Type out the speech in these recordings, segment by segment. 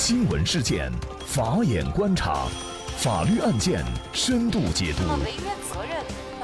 新闻事件，法眼观察，法律案件深度解读，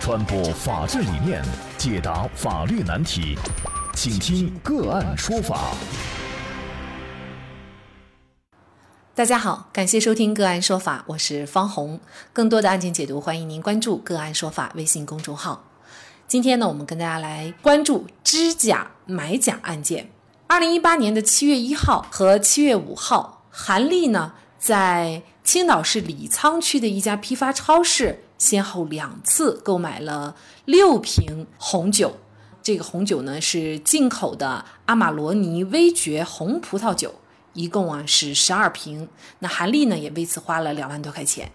传播法治理念，解答法律难题，请听个案说法。大家好，感谢收听个案说法，我是方红。更多的案件解读，欢迎您关注个案说法微信公众号。今天呢，我们跟大家来关注知假买假案件。二零一八年的七月一号和七月五号，韩丽呢在青岛市李沧区的一家批发超市，先后两次购买了六瓶红酒。这个红酒呢是进口的阿玛罗尼微爵红葡萄酒，一共啊是十二瓶。那韩丽呢也为此花了两万多块钱。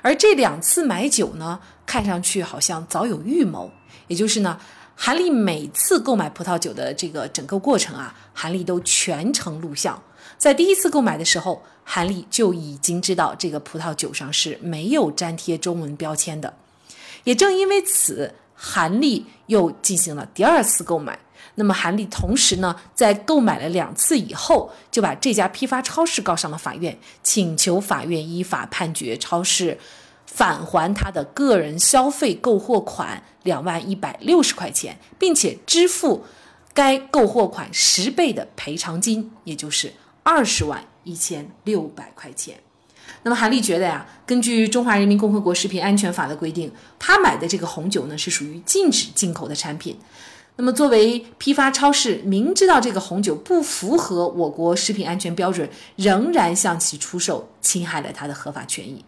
而这两次买酒呢，看上去好像早有预谋。也就是呢，韩丽每次购买葡萄酒的这个整个过程啊，韩丽都全程录像。在第一次购买的时候，韩丽就已经知道这个葡萄酒上是没有粘贴中文标签的。也正因为此，韩丽又进行了第二次购买。那么，韩丽同时呢，在购买了两次以后，就把这家批发超市告上了法院，请求法院依法判决超市。返还他的个人消费购货款两万一百六十块钱，并且支付该购货款十倍的赔偿金，也就是二十万一千六百块钱。那么韩丽觉得呀，根据《中华人民共和国食品安全法》的规定，他买的这个红酒呢是属于禁止进口的产品。那么作为批发超市，明知道这个红酒不符合我国食品安全标准，仍然向其出售，侵害了他的合法权益。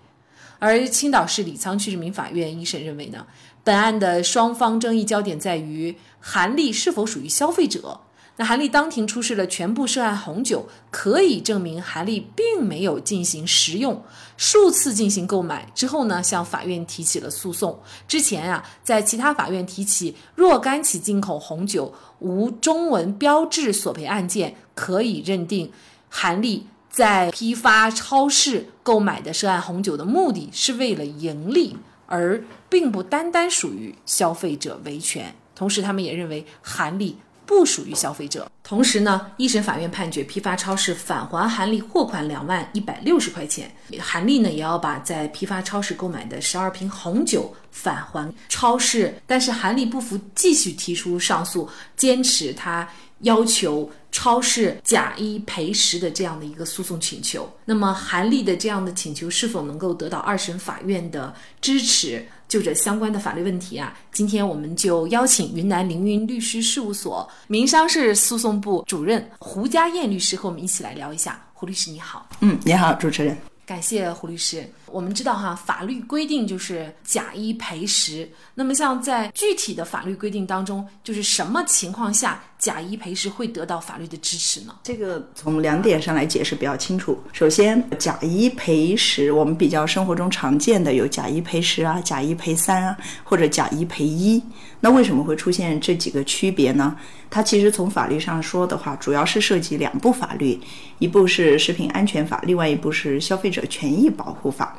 而青岛市李沧区人民法院一审认为呢，本案的双方争议焦点在于韩丽是否属于消费者。那韩丽当庭出示了全部涉案红酒，可以证明韩丽并没有进行食用，数次进行购买之后呢，向法院提起了诉讼。之前啊，在其他法院提起若干起进口红酒无中文标志索赔案件，可以认定韩丽。在批发超市购买的涉案红酒的目的是为了盈利，而并不单单属于消费者维权。同时，他们也认为韩丽不属于消费者。同时呢，一审法院判决批发超市返还韩丽货款两万一百六十块钱，韩丽呢也要把在批发超市购买的十二瓶红酒返还超市。但是韩丽不服，继续提出上诉，坚持他。要求超市假一赔十的这样的一个诉讼请求，那么韩丽的这样的请求是否能够得到二审法院的支持？就这相关的法律问题啊，今天我们就邀请云南凌云律师事务所民商事诉讼部主任胡佳燕律师和我们一起来聊一下。胡律师你好，嗯，你好，主持人。感谢胡律师。我们知道哈，法律规定就是假一赔十。那么像在具体的法律规定当中，就是什么情况下假一赔十会得到法律的支持呢？这个从两点上来解释比较清楚。首先，假一赔十，我们比较生活中常见的有假一赔十啊，假一赔三啊，或者假一赔一。那为什么会出现这几个区别呢？它其实从法律上说的话，主要是涉及两部法律，一部是食品安全法，另外一部是消费者权益保护法。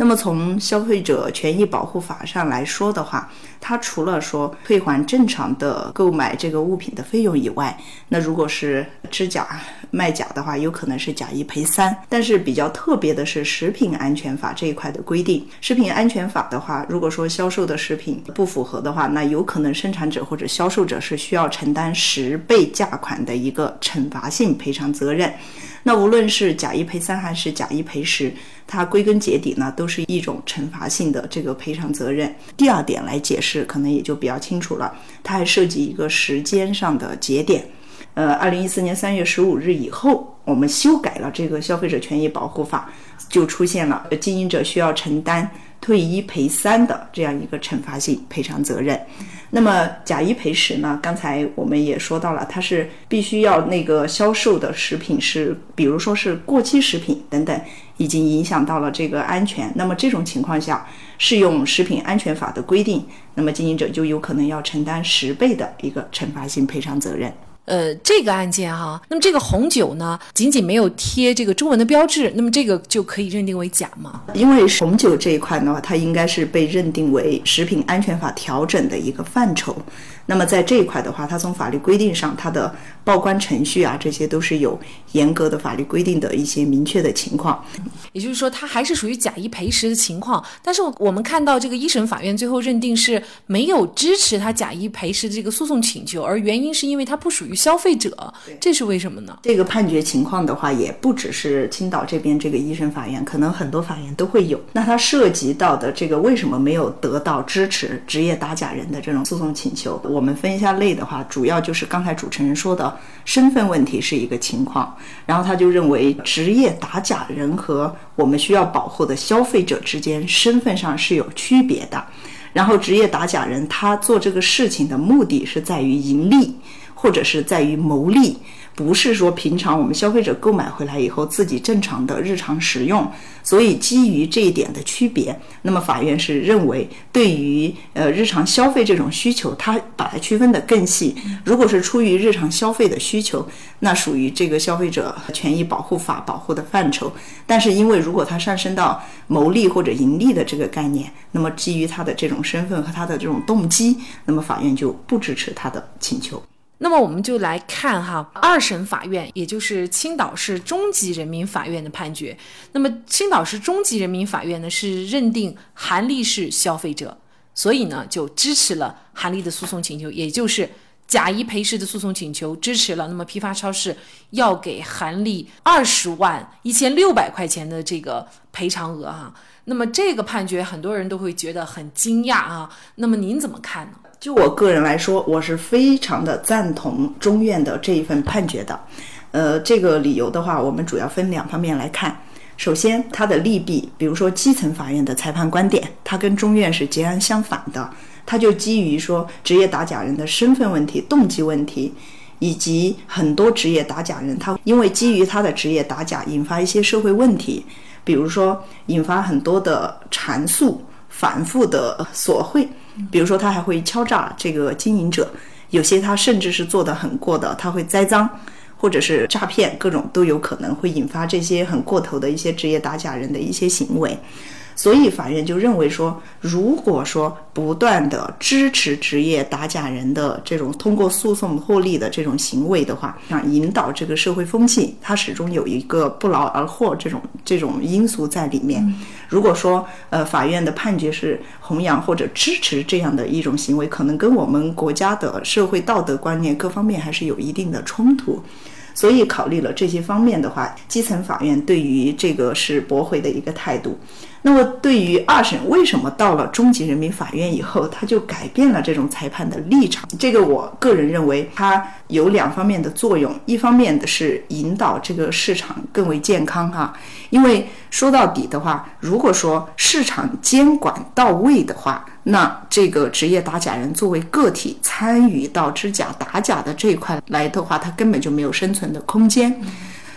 那么从消费者权益保护法上来说的话，它除了说退还正常的购买这个物品的费用以外，那如果是制假卖假的话，有可能是假一赔三。但是比较特别的是食品安全法这一块的规定，食品安全法的话，如果说销售的食品不符合的话，那有可能生产者或者销售者是需要承担十倍价款的一个惩罚性赔偿责任。那无论是假一赔三还是假一赔十，它归根结底呢，都是一种惩罚性的这个赔偿责任。第二点来解释，可能也就比较清楚了。它还涉及一个时间上的节点。呃，二零一四年三月十五日以后，我们修改了这个消费者权益保护法，就出现了经营者需要承担。退一赔三的这样一个惩罚性赔偿责任，那么假一赔十呢？刚才我们也说到了，它是必须要那个销售的食品是，比如说是过期食品等等，已经影响到了这个安全。那么这种情况下，适用食品安全法的规定，那么经营者就有可能要承担十倍的一个惩罚性赔偿责任。呃，这个案件哈，那么这个红酒呢，仅仅没有贴这个中文的标志，那么这个就可以认定为假吗？因为红酒这一块的话，它应该是被认定为食品安全法调整的一个范畴。那么在这一块的话，它从法律规定上，它的报关程序啊，这些都是有严格的法律规定的一些明确的情况。也就是说，它还是属于假一赔十的情况。但是我们看到这个一审法院最后认定是没有支持他假一赔十的这个诉讼请求，而原因是因为它不属于消费者，这是为什么呢？这个判决情况的话，也不只是青岛这边这个一审法院，可能很多法院都会有。那它涉及到的这个为什么没有得到支持职业打假人的这种诉讼请求？我们分一下类的话，主要就是刚才主持人说的身份问题是一个情况，然后他就认为职业打假人和我们需要保护的消费者之间身份上是有区别的，然后职业打假人他做这个事情的目的是在于盈利，或者是在于牟利。不是说平常我们消费者购买回来以后自己正常的日常使用，所以基于这一点的区别，那么法院是认为对于呃日常消费这种需求，它把它区分的更细。如果是出于日常消费的需求，那属于这个消费者权益保护法保护的范畴。但是因为如果它上升到牟利或者盈利的这个概念，那么基于他的这种身份和他的这种动机，那么法院就不支持他的请求。那么我们就来看哈，二审法院，也就是青岛市中级人民法院的判决。那么青岛市中级人民法院呢是认定韩丽是消费者，所以呢就支持了韩丽的诉讼请求，也就是假一赔十的诉讼请求支持了。那么批发超市要给韩丽二十万一千六百块钱的这个赔偿额哈。那么这个判决很多人都会觉得很惊讶啊。那么您怎么看呢？就我个人来说，我是非常的赞同中院的这一份判决的。呃，这个理由的话，我们主要分两方面来看。首先，它的利弊，比如说基层法院的裁判观点，它跟中院是截然相反的。它就基于说职业打假人的身份问题、动机问题，以及很多职业打假人他因为基于他的职业打假，引发一些社会问题，比如说引发很多的缠诉、反复的索贿。比如说，他还会敲诈这个经营者，有些他甚至是做的很过的，他会栽赃，或者是诈骗，各种都有可能会引发这些很过头的一些职业打假人的一些行为。所以法院就认为说，如果说不断的支持职业打假人的这种通过诉讼获利的这种行为的话，那，引导这个社会风气，它始终有一个不劳而获这种这种因素在里面。如果说呃法院的判决是弘扬或者支持这样的一种行为，可能跟我们国家的社会道德观念各方面还是有一定的冲突。所以考虑了这些方面的话，基层法院对于这个是驳回的一个态度。那么对于二审，为什么到了中级人民法院以后，他就改变了这种裁判的立场？这个我个人认为，它有两方面的作用。一方面的是引导这个市场更为健康哈，因为说到底的话，如果说市场监管到位的话，那这个职业打假人作为个体参与到知假打假的这一块来的话，他根本就没有生存的空间。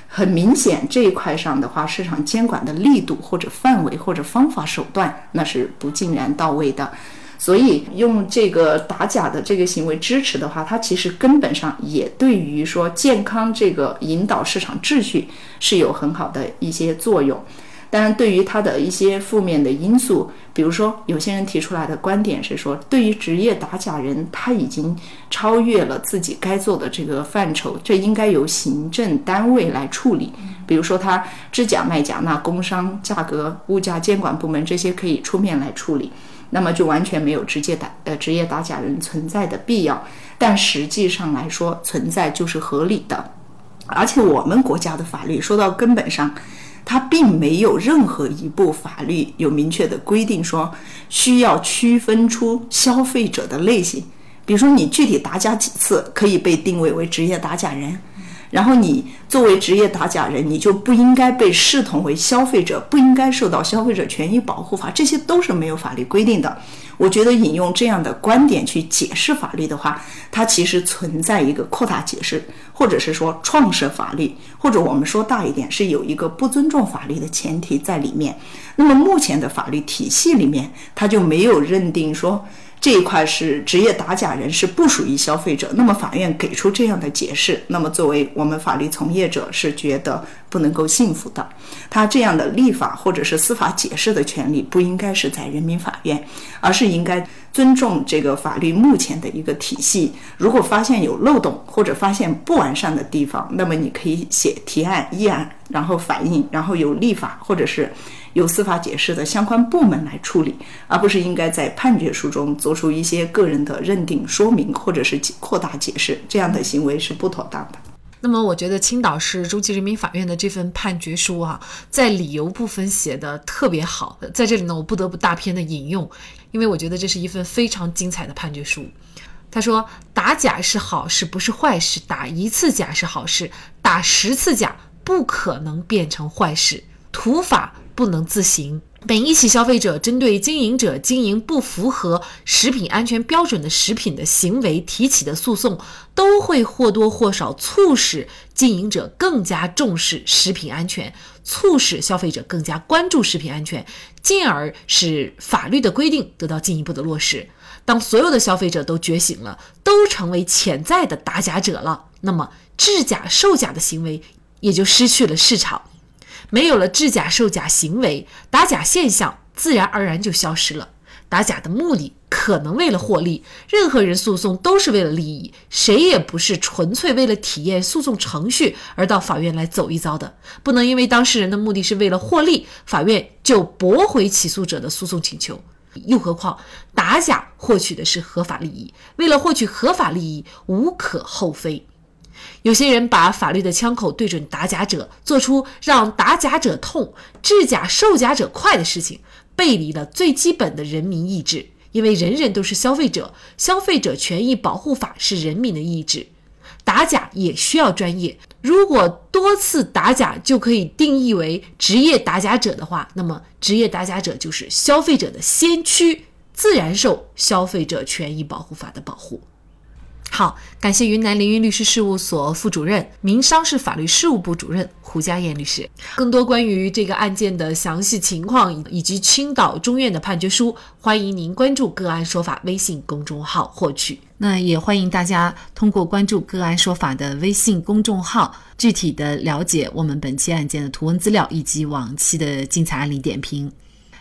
很明显，这一块上的话，市场监管的力度或者范围或者方法手段，那是不尽然到位的。所以用这个打假的这个行为支持的话，它其实根本上也对于说健康这个引导市场秩序是有很好的一些作用。当然，对于他的一些负面的因素，比如说有些人提出来的观点是说，对于职业打假人，他已经超越了自己该做的这个范畴，这应该由行政单位来处理。比如说他制假卖假，那工商价格物价监管部门这些可以出面来处理，那么就完全没有直接打呃职业打假人存在的必要。但实际上来说，存在就是合理的，而且我们国家的法律说到根本上。它并没有任何一部法律有明确的规定说需要区分出消费者的类型，比如说你具体打假几次可以被定位为职业打假人，然后你作为职业打假人，你就不应该被视同为消费者，不应该受到消费者权益保护法，这些都是没有法律规定的。我觉得引用这样的观点去解释法律的话，它其实存在一个扩大解释，或者是说创设法律，或者我们说大一点是有一个不尊重法律的前提在里面。那么目前的法律体系里面，它就没有认定说这一块是职业打假人是不属于消费者，那么法院给出这样的解释，那么作为我们法律从业者是觉得不能够信服的。他这样的立法或者是司法解释的权利不应该是在人民法院，而是应该尊重这个法律目前的一个体系。如果发现有漏洞或者发现不完善的地方，那么你可以写提案、议案，然后反映，然后有立法或者是。由司法解释的相关部门来处理，而不是应该在判决书中做出一些个人的认定、说明或者是扩大解释，这样的行为是不妥当的。那么，我觉得青岛市中级人民法院的这份判决书啊，在理由部分写的特别好，在这里呢，我不得不大篇的引用，因为我觉得这是一份非常精彩的判决书。他说：“打假是好事，不是坏事；打一次假是好事，打十次假不可能变成坏事。土法。”不能自行。每一起消费者针对经营者经营不符合食品安全标准的食品的行为提起的诉讼，都会或多或少促使经营者更加重视食品安全，促使消费者更加关注食品安全，进而使法律的规定得到进一步的落实。当所有的消费者都觉醒了，都成为潜在的打假者了，那么制假售假的行为也就失去了市场。没有了制假售假行为，打假现象自然而然就消失了。打假的目的可能为了获利，任何人诉讼都是为了利益，谁也不是纯粹为了体验诉讼程序而到法院来走一遭的。不能因为当事人的目的是为了获利，法院就驳回起诉者的诉讼请求。又何况打假获取的是合法利益，为了获取合法利益，无可厚非。有些人把法律的枪口对准打假者，做出让打假者痛、制假售假者快的事情，背离了最基本的人民意志。因为人人都是消费者，消费者权益保护法是人民的意志。打假也需要专业。如果多次打假就可以定义为职业打假者的话，那么职业打假者就是消费者的先驱，自然受消费者权益保护法的保护。好，感谢云南凌云律师事务所副主任、民商事法律事务部主任胡佳燕律师。更多关于这个案件的详细情况以及青岛中院的判决书，欢迎您关注“个案说法”微信公众号获取。那也欢迎大家通过关注“个案说法”的微信公众号，具体的了解我们本期案件的图文资料以及往期的精彩案例点评。